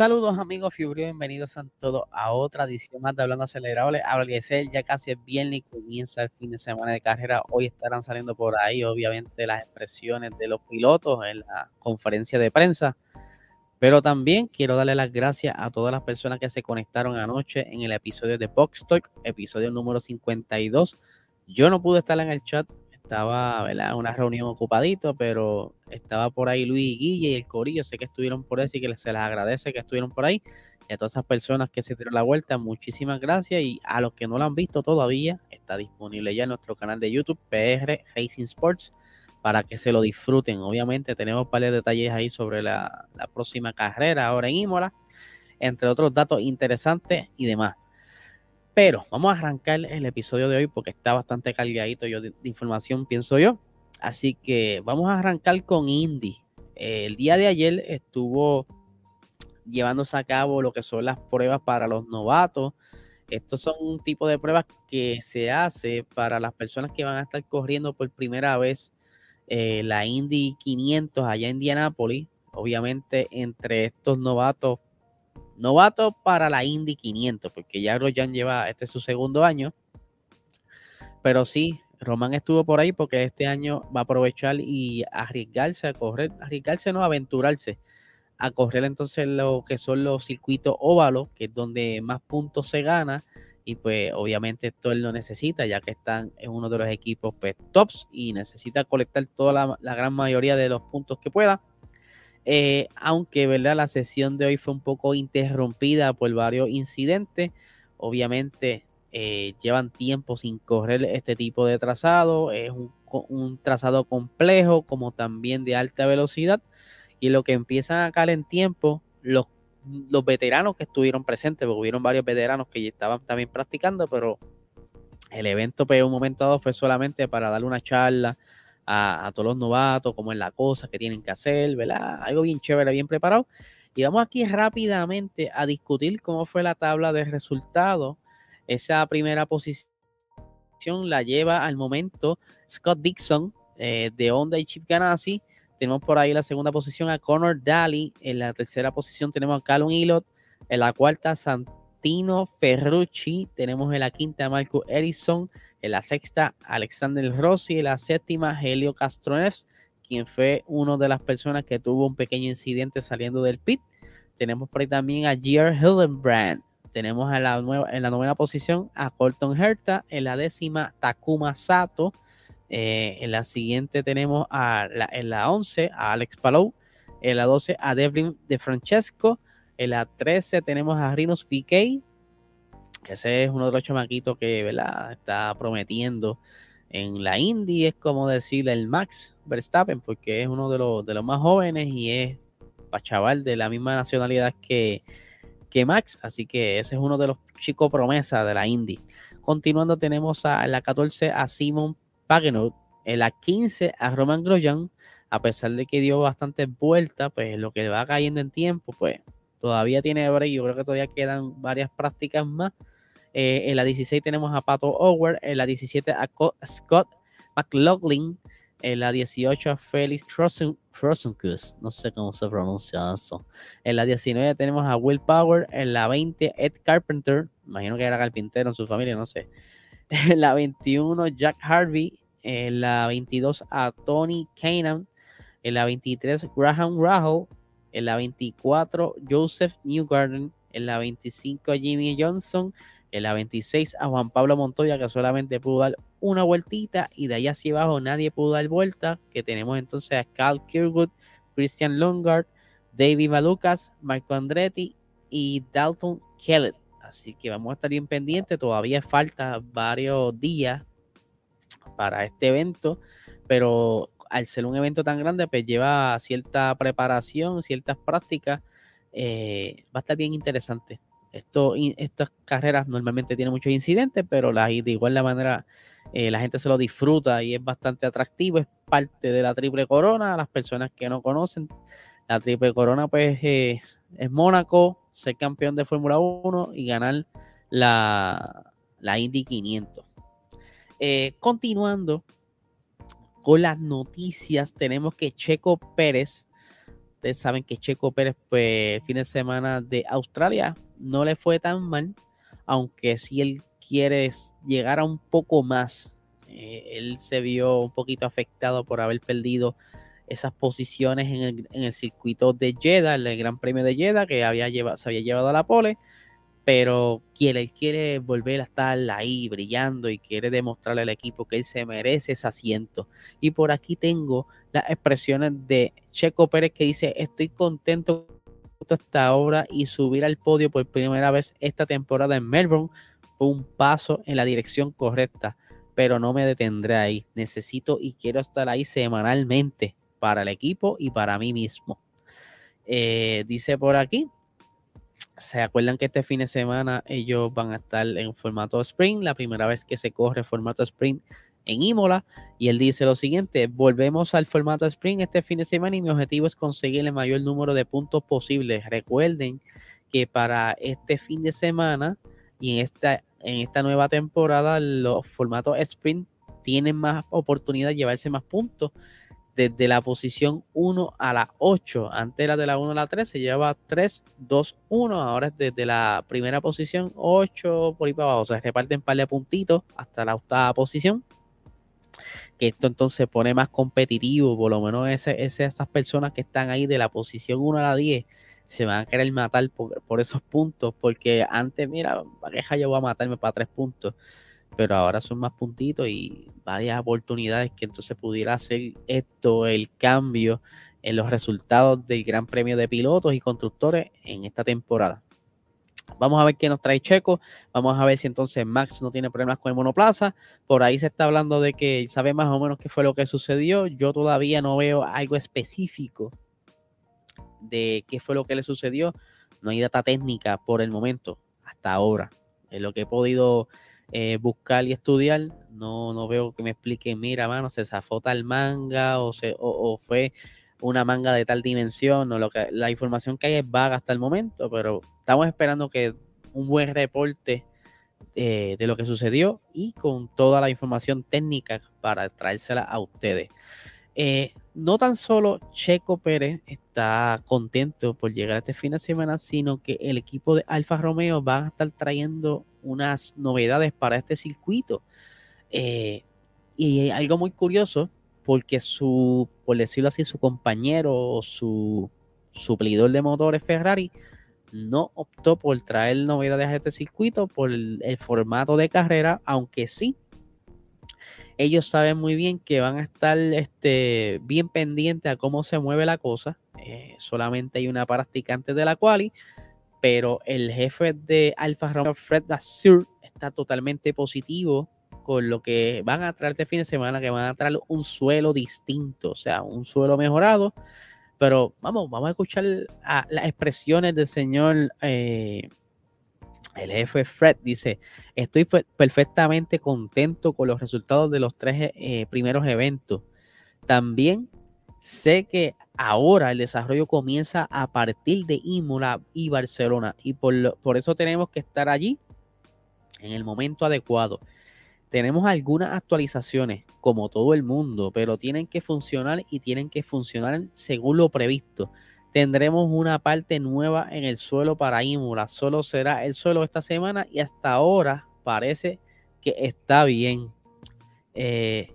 Saludos amigos Fibrio, bienvenidos a todos a otra edición más de Hablando Acelerable. Agradecer, ya casi es viernes y comienza el fin de semana de carrera. Hoy estarán saliendo por ahí, obviamente, las expresiones de los pilotos en la conferencia de prensa. Pero también quiero darle las gracias a todas las personas que se conectaron anoche en el episodio de Box Talk, episodio número 52. Yo no pude estar en el chat estaba en una reunión ocupadito, pero estaba por ahí Luis Guille y el Corillo, sé que estuvieron por ahí, así que se les agradece que estuvieron por ahí. Y a todas esas personas que se dieron la vuelta, muchísimas gracias. Y a los que no lo han visto todavía, está disponible ya en nuestro canal de YouTube, PR Racing Sports, para que se lo disfruten. Obviamente tenemos varios detalles ahí sobre la próxima carrera ahora en Imola, entre otros datos interesantes y demás. Pero vamos a arrancar el episodio de hoy porque está bastante cargadito yo de, información, pienso yo. Así que vamos a arrancar con Indy. el día de ayer estuvo llevándose a cabo lo que son las pruebas para los novatos. Estos son un tipo de pruebas que se hace para las personas que van a estar corriendo por primera vez eh, la Indy 500 allá en Indianápolis. Obviamente entre estos novatos Novato para la Indy 500, porque ya Grosjean lleva, este su segundo año. Pero sí, Román estuvo por ahí porque este año va a aprovechar y arriesgarse a correr, arriesgarse no, aventurarse a correr entonces lo que son los circuitos óvalos, que es donde más puntos se gana. Y pues obviamente esto él lo necesita, ya que están en uno de los equipos pues, tops y necesita colectar toda la gran mayoría de los puntos que pueda. Eh, aunque ¿verdad? la sesión de hoy fue un poco interrumpida por varios incidentes. Obviamente eh, llevan tiempo sin correr este tipo de trazado. Es un, trazado complejo como también de alta velocidad. Y lo que empiezan a caer en tiempo, los, veteranos que estuvieron presentes, porque hubieron varios veteranos que estaban también practicando, pero el evento, pues, un momento dado fue solamente para darle una charla a, todos los novatos, cómo es la cosa que tienen que hacer, ¿verdad? Algo bien chévere, bien preparado. Y vamos aquí rápidamente a discutir cómo fue la tabla de resultados. Esa primera posición la lleva al momento Scott Dixon eh, de Honda y Chip Ganassi. Tenemos por ahí la segunda posición a Connor Daly. En la tercera posición tenemos a Callum Ilott. En la cuarta, Santino Ferrucci. Tenemos en la quinta Marco Edison. En la sexta, Alexander Rossi. En la séptima, Helio Castroneves, quien fue una de las personas que tuvo un pequeño incidente saliendo del pit. Tenemos por ahí también a Gier Hildenbrand. Tenemos en la, nueva, en la novena posición a Colton Herta. En la décima, Takuma Sato. Eh, en la siguiente tenemos a la, en la 11 a Alex Palou. En la 12 a Devlin de Francesco. En la 13 tenemos a Rinos PK que ese es uno de los chamaquitos que está prometiendo en la Indy, es como decirle el Max Verstappen, porque es uno de los, más jóvenes y es chaval de la misma nacionalidad que, Max, así que ese es uno de los chicos promesas de la Indy. Continuando tenemos a la 14 a Simon Pagenot, en la 15 a Roman Grosjean, a pesar de que dio bastantes vueltas, pues lo que va cayendo en tiempo, pues todavía tiene break. Yo creo que todavía quedan varias prácticas más. Eh, en la 16 tenemos a Pato Ower. En la 17 a Scott McLaughlin. En la 18 a Felix Frozenkus. No sé cómo se pronuncia eso. En la 19 tenemos a Will Power. En la 20 Ed Carpenter. Imagino que era carpintero en su familia, no sé. En la 21 Jack Harvey. En la 22 a Tony Kanan. En la 23 Graham Rahal en la 24 Joseph Newgarden, en la 25 Jimmy Johnson, en la 26 a Juan Pablo Montoya que solamente pudo dar una vueltita y de ahí hacia abajo nadie pudo dar vuelta, que tenemos entonces a Carl Kirkwood, Christian Longard, David Malucas, Marco Andretti y Dalton Kellett. Así que vamos a estar bien pendientes, todavía falta varios días para este evento, pero al ser un evento tan grande, pues lleva cierta preparación, ciertas prácticas. Eh, va a estar bien interesante. Esto, estas carreras normalmente tienen muchos incidentes, pero la, de igual la manera eh, la gente se lo disfruta y es bastante atractivo. Es parte de la triple corona. Las personas que no conocen, la triple corona, pues eh, es Mónaco, ser campeón de Fórmula 1 y ganar la, la Indy 500. continuando con las noticias, tenemos que Checo Pérez Ustedes saben que Checo Pérez, pues, fin de semana de Australia no le fue tan mal, aunque si él quiere llegar a un poco más, eh, él se vio un poquito afectado por haber perdido esas posiciones en el, circuito de Jeddah, el Gran Premio de Jeddah, que había se había llevado a la pole, pero quiere, él quiere volver a estar ahí brillando y quiere demostrarle al equipo que él se merece ese asiento. Y por aquí tengo las expresiones de Checo Pérez que dice, estoy contento hasta ahora y subir al podio por primera vez esta temporada en Melbourne fue un paso en la dirección correcta, pero no me detendré ahí. Necesito y quiero estar ahí semanalmente para el equipo y para mí mismo. Eh, dice por aquí, se acuerdan que este fin de semana ellos van a estar en formato sprint, la primera vez que se corre formato sprint en Imola. Y él dice lo siguiente: volvemos al formato sprint este fin de semana y mi objetivo es conseguir el mayor número de puntos posibles. Recuerden que para este fin de semana y en esta, en esta nueva temporada, los formatos sprint tienen más oportunidad de llevarse más puntos desde la posición 1 a la 8. Antes era de la 1 a la 3, se lleva 3, 2, 1. Ahora es desde la primera posición 8 por ahí para abajo. Se reparten par de puntitos hasta la octava posición. Que esto entonces pone más competitivo. Por lo menos ese, esas personas que están ahí de la posición 1 a la 10 se van a querer matar por, por esos puntos. Porque antes, mira, pareja yo voy a matarme para 3 puntos pero ahora son más puntitos y varias oportunidades que entonces pudiera hacer esto, el cambio en los resultados del Gran Premio de Pilotos y Constructores en esta temporada. Vamos a ver qué nos trae Checo. Vamos a ver si entonces Max no tiene problemas con el monoplaza. Por ahí se está hablando de que sabe más o menos qué fue lo que sucedió. Yo todavía no veo algo específico de qué fue lo que le sucedió. No hay data técnica por el momento, hasta ahora. Es lo que he podido eh, buscar y estudiar, no, no veo que me expliquen, mira, mano, se zafó tal manga o, se, o, fue una manga de tal dimensión, lo que, la información que hay es vaga hasta el momento, pero estamos esperando que un buen reporte eh, de lo que sucedió y con toda la información técnica para traérsela a ustedes. Eh, no tan solo Checo Pérez está contento por llegar este fin de semana, sino que el equipo de Alfa Romeo va a estar trayendo unas novedades para este circuito. Eh, y algo muy curioso, porque su, por decirlo así, su compañero o su suplidor de motores Ferrari no optó por traer novedades a este circuito por el, formato de carrera, aunque sí ellos saben muy bien que van a estar este, bien pendientes a cómo se mueve la cosa. Eh, solamente hay una práctica antes de la quali pero el jefe de Alfa Romeo, Fred Vasseur, está totalmente positivo con lo que van a traer este fin de semana, que van a traer un suelo distinto, o sea, un suelo mejorado. Pero vamos, vamos a escuchar las expresiones del señor, eh, el jefe Fred dice, estoy perfectamente contento con los resultados de los tres eh, primeros eventos. También sé que ahora el desarrollo comienza a partir de Imola y Barcelona y por, por eso tenemos que estar allí en el momento adecuado. Tenemos algunas actualizaciones, como todo el mundo, pero tienen que funcionar y tienen que funcionar según lo previsto. Tendremos una parte nueva en el suelo para Imola. Solo será el suelo esta semana y hasta ahora parece que está bien. Eh,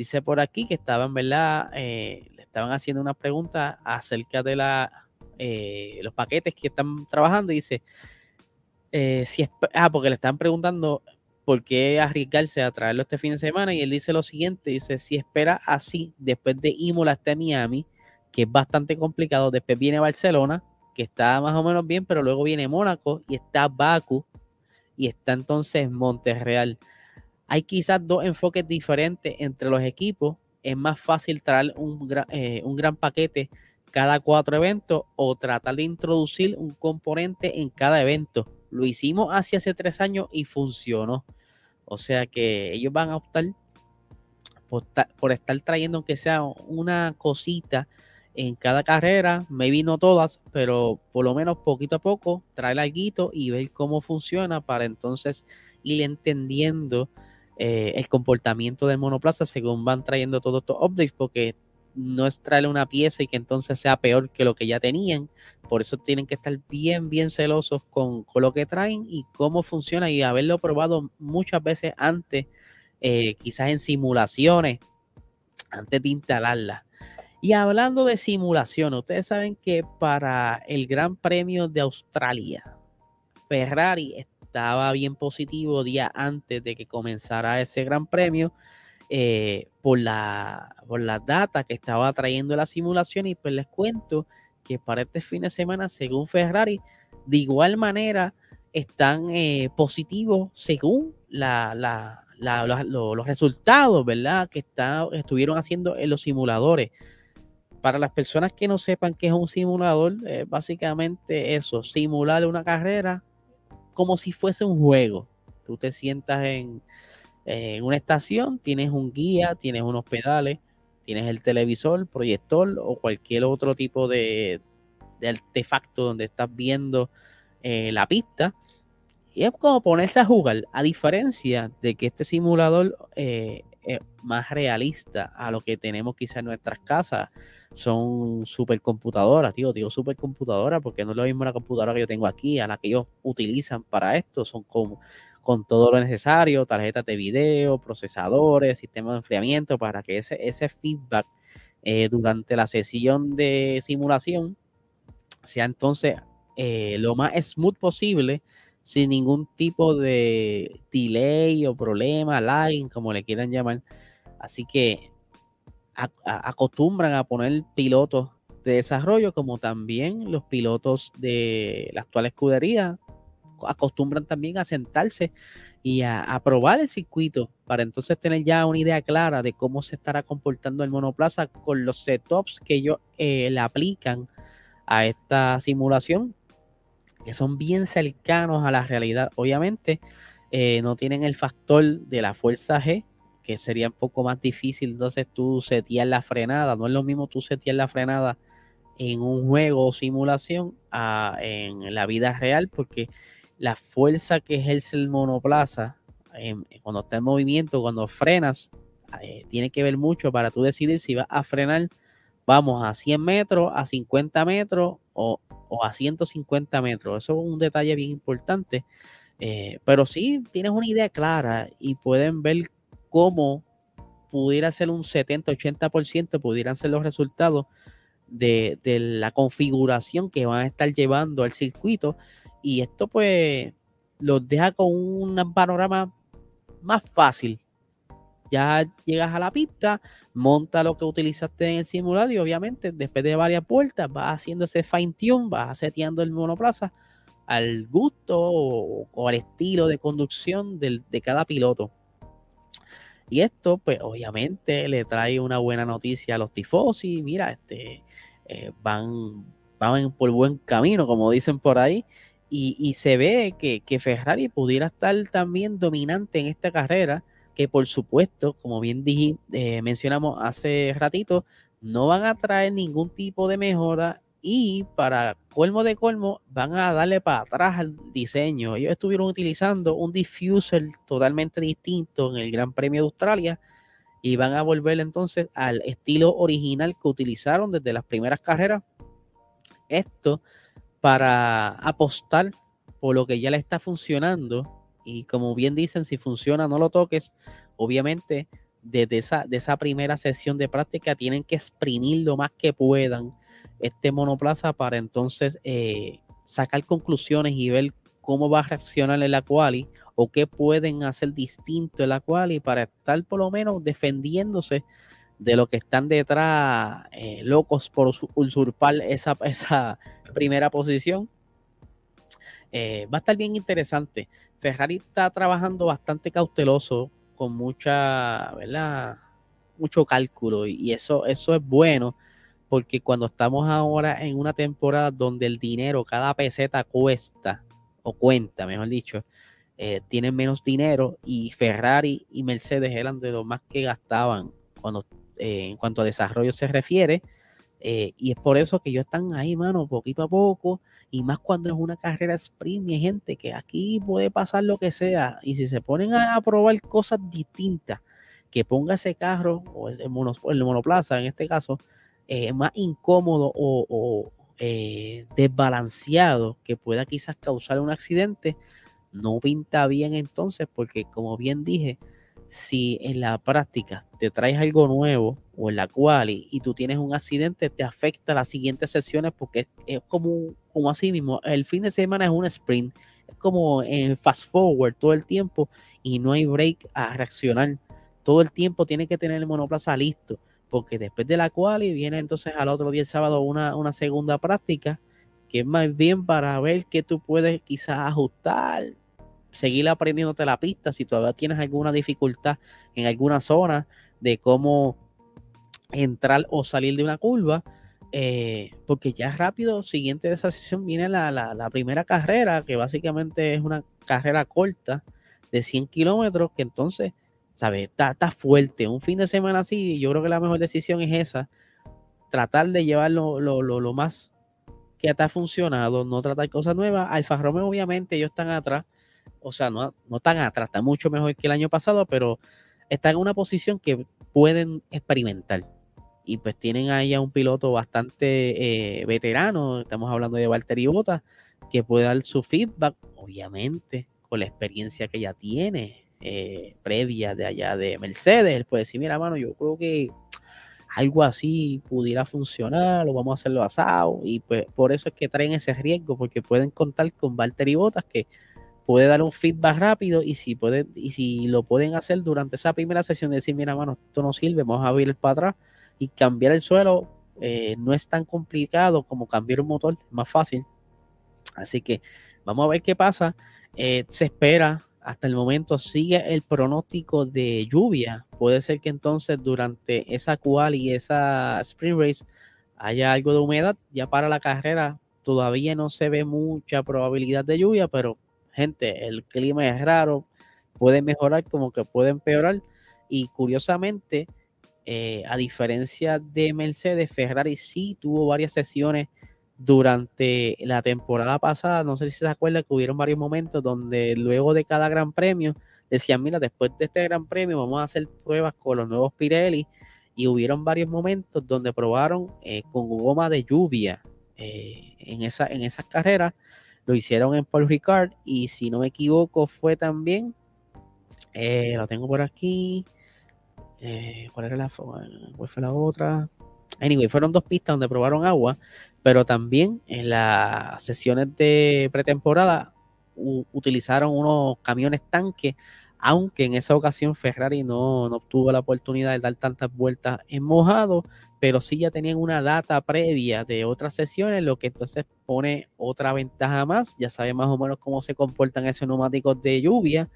dice por aquí que estaban, ¿verdad? Eh, estaban haciendo una pregunta acerca de la, eh, los paquetes que están trabajando dice, eh, si es, ah, porque le están preguntando por qué arriesgarse a traerlo este fin de semana y él dice lo siguiente, dice, si espera así, después de Imola hasta Miami, que es bastante complicado, después viene Barcelona, que está más o menos bien, pero luego viene Mónaco y está Baku y está entonces Monterreal. Hay quizás dos enfoques diferentes entre los equipos es más fácil traer un, eh, un gran paquete cada cuatro eventos o tratar de introducir un componente en cada evento. Lo hicimos hace hace tres años y funcionó. O sea que ellos van a optar por, estar trayendo aunque sea una cosita en cada carrera, maybe no todas, pero por lo menos poquito a poco, traer algo y ver cómo funciona para entonces ir entendiendo eh, el comportamiento del monoplaza según van trayendo todos estos updates, porque no es traerle una pieza y que entonces sea peor que lo que ya tenían. Por eso tienen que estar bien, bien celosos con, lo que traen y cómo funciona y haberlo probado muchas veces antes, eh, quizás en simulaciones, antes de instalarla. Y hablando de simulación, ustedes saben que para el Gran Premio de Australia, Ferrari estaba bien positivo día antes de que comenzara ese Gran Premio eh, por, la, por la data que estaba trayendo la simulación y pues les cuento que para este fin de semana, según Ferrari, de igual manera están eh, positivos según la, los resultados, ¿verdad? Que está, estuvieron haciendo en los simuladores. Para las personas que no sepan qué es un simulador, básicamente eso, simular una carrera como si fuese un juego. Tú te sientas en, en una estación, tienes un guía, tienes unos pedales, tienes el televisor, proyector o cualquier otro tipo de, artefacto donde estás viendo eh, la pista. Y es como ponerse a jugar, a diferencia de que este simulador eh, es más realista a lo que tenemos quizás en nuestras casas. Son supercomputadoras, tío, digo supercomputadoras porque no es lo mismo la computadora que yo tengo aquí a la que ellos utilizan para esto. Son como con todo lo necesario, tarjetas de video, procesadores, sistema de enfriamiento, para que ese, ese feedback eh, durante la sesión de simulación sea entonces eh, lo más smooth posible, sin ningún tipo de delay o problema, lagging, como le quieran llamar. Así que acostumbran a poner pilotos de desarrollo como también los pilotos de la actual escudería acostumbran también a sentarse y a, probar el circuito para entonces tener ya una idea clara de cómo se estará comportando el monoplaza con los setups que ellos eh, le aplican a esta simulación, que son bien cercanos a la realidad. Obviamente eh, no tienen el factor de la fuerza G, que sería un poco más difícil entonces tú setear la frenada. No es lo mismo tú setear la frenada en un juego o simulación en la vida real, porque la fuerza que ejerce el monoplaza em, cuando está en movimiento, cuando frenas, eh, tiene que ver mucho para tú decidir si vas a frenar, vamos a 100 metros, a 50 metros o, a 150 metros. Eso es un detalle bien importante. Eh, pero sí tienes una idea clara y pueden ver cómo pudiera ser un 70-80%, pudieran ser los resultados de, la configuración que van a estar llevando al circuito y esto pues los deja con un panorama más fácil. Ya llegas a la pista, monta lo que utilizaste en el simulador y obviamente después de varias vueltas vas haciendo ese fine tune, vas seteando el monoplaza al gusto o, al estilo de conducción de cada piloto. Y esto, pues obviamente le trae una buena noticia a los tifosi. Mira, este, eh, van, van por buen camino, como dicen por ahí. Y, se ve que, Ferrari pudiera estar también dominante en esta carrera, que por supuesto, como bien dije, eh, mencionamos hace ratito, no van a traer ningún tipo de mejora y para colmo de colmo van a darle para atrás al diseño. Ellos estuvieron utilizando un diffuser totalmente distinto en el Gran Premio de Australia y van a volver entonces al estilo original que utilizaron desde las primeras carreras. Esto para apostar por lo que ya le está funcionando. Y como bien dicen, si funciona, no lo toques. Obviamente, desde esa, de esa primera sesión de práctica tienen que exprimir lo más que puedan este monoplaza para entonces eh, sacar conclusiones y ver cómo va a reaccionar en la quali o qué pueden hacer distinto en la quali para estar por lo menos defendiéndose de lo que están detrás eh, locos por usurpar esa, esa primera posición. Eh, va a estar bien interesante. Ferrari está trabajando bastante cauteloso, con mucha, ¿verdad? Mucho cálculo y eso, eso es bueno porque cuando estamos ahora en una temporada donde el dinero, cada peseta cuesta o cuenta, mejor dicho, eh, tienen menos dinero y Ferrari y Mercedes eran de los más que gastaban cuando eh, en cuanto a desarrollo se refiere. Eh, y es por eso que ellos están ahí, mano, poquito a poco. Y más cuando es una carrera sprint, mi gente, que aquí puede pasar lo que sea. Y si se ponen a probar cosas distintas, que ponga ese carro o el, monoplaza en este caso eh, más incómodo o, eh, desbalanceado que pueda quizás causar un accidente, no pinta bien entonces porque como bien dije, si en la práctica te traes algo nuevo o en la cual y, tú tienes un accidente, te afecta las siguientes sesiones porque es como, como así mismo. El fin de semana es un sprint, es como en fast forward todo el tiempo y no hay break a reaccionar. Todo el tiempo tiene que tener el monoplaza listo porque después de la cual viene entonces al otro día el sábado una, una segunda práctica que es más bien para ver que tú puedes quizás ajustar, seguir aprendiéndote la pista si todavía tienes alguna dificultad en alguna zona de cómo entrar o salir de una curva. Eh, porque ya rápido, siguiente de esa sesión, viene la, primera carrera, que básicamente es una carrera corta de 100 kilómetros, que entonces, ¿sabes? Está, fuerte. Un fin de semana así, yo creo que la mejor decisión es esa. Tratar de llevarlo lo, más que te ha funcionado, no tratar cosas nuevas. Alfa Romeo, obviamente, ellos están atrás o sea, no, no tan atrás, está mucho mejor que el año pasado, pero está en una posición que pueden experimentar. Y pues tienen ahí a un piloto bastante eh, veterano, estamos hablando de Valtteri Bottas, que puede dar su feedback, obviamente, con la experiencia que ya tiene eh, previa de allá de Mercedes. Él puede decir, mira, mano, yo creo que algo así pudiera funcionar, lo vamos a hacerlo asado. Y pues por eso es que traen ese riesgo, porque pueden contar con Valtteri Bottas, que puede dar un feedback rápido y si puede, y si lo pueden hacer durante esa primera sesión, decir, mira, mano, esto no sirve, vamos a ir para atrás y cambiar el suelo eh, no es tan complicado como cambiar un motor, es más fácil. Así que vamos a ver qué pasa. Eh, se espera, hasta el momento sigue el pronóstico de lluvia. Puede ser que entonces durante esa cual y esa sprint race haya algo de humedad. Ya para la carrera todavía no se ve mucha probabilidad de lluvia, pero gente, el clima es raro, puede mejorar como que puede empeorar. Y curiosamente, eh, a diferencia de Mercedes, Ferrari sí tuvo varias sesiones durante la temporada pasada. No sé si se acuerdan que hubieron varios momentos donde luego de cada gran premio decían, mira, después de este gran premio vamos a hacer pruebas con los nuevos Pirelli. Y hubieron varios momentos donde probaron eh, con goma de lluvia eh, en, esa, en esas carreras lo hicieron en Paul Ricard y si no me equivoco fue también, eh, lo tengo por aquí, eh, ¿cuál era la, cuál fue la otra? Anyway, fueron dos pistas donde probaron agua, pero también en las sesiones de pretemporada utilizaron unos camiones tanques aunque en esa ocasión Ferrari no, no, obtuvo la oportunidad de dar tantas vueltas en mojado, pero sí ya tenían una data previa de otras sesiones, lo que entonces pone otra ventaja más, ya sabe más o menos cómo se comportan esos neumáticos de lluvia,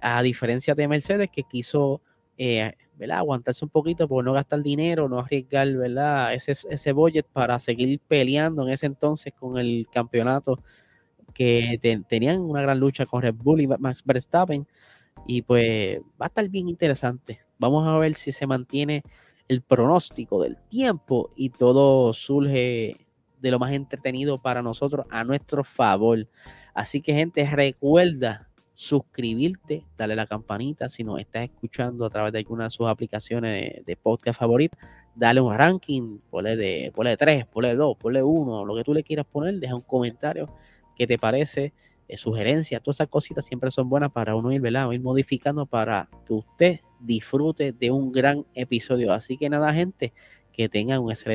a diferencia de Mercedes que quiso eh, aguantarse un poquito por no gastar dinero, no arriesgar ¿verdad? Ese, ese budget para seguir peleando en ese entonces con el campeonato que tenían una gran lucha con Red Bull y Max Verstappen y pues va a estar bien interesante. Vamos a ver si se mantiene el pronóstico del tiempo y todo surge de lo más entretenido para nosotros a nuestro favor. Así que gente, recuerda suscribirte, dale la campanita si nos estás escuchando a través de alguna de sus aplicaciones de, podcast favoritas, dale un ranking, ponle de, ponle 3, ponle 2, ponle 1, lo que tú le quieras poner, deja un comentario qué te parece eh, sugerencias, todas esas cositas siempre son buenas para uno ir, ¿verdad? ir modificando para que usted disfrute de un gran episodio. Así que nada, gente, que tengan un excelente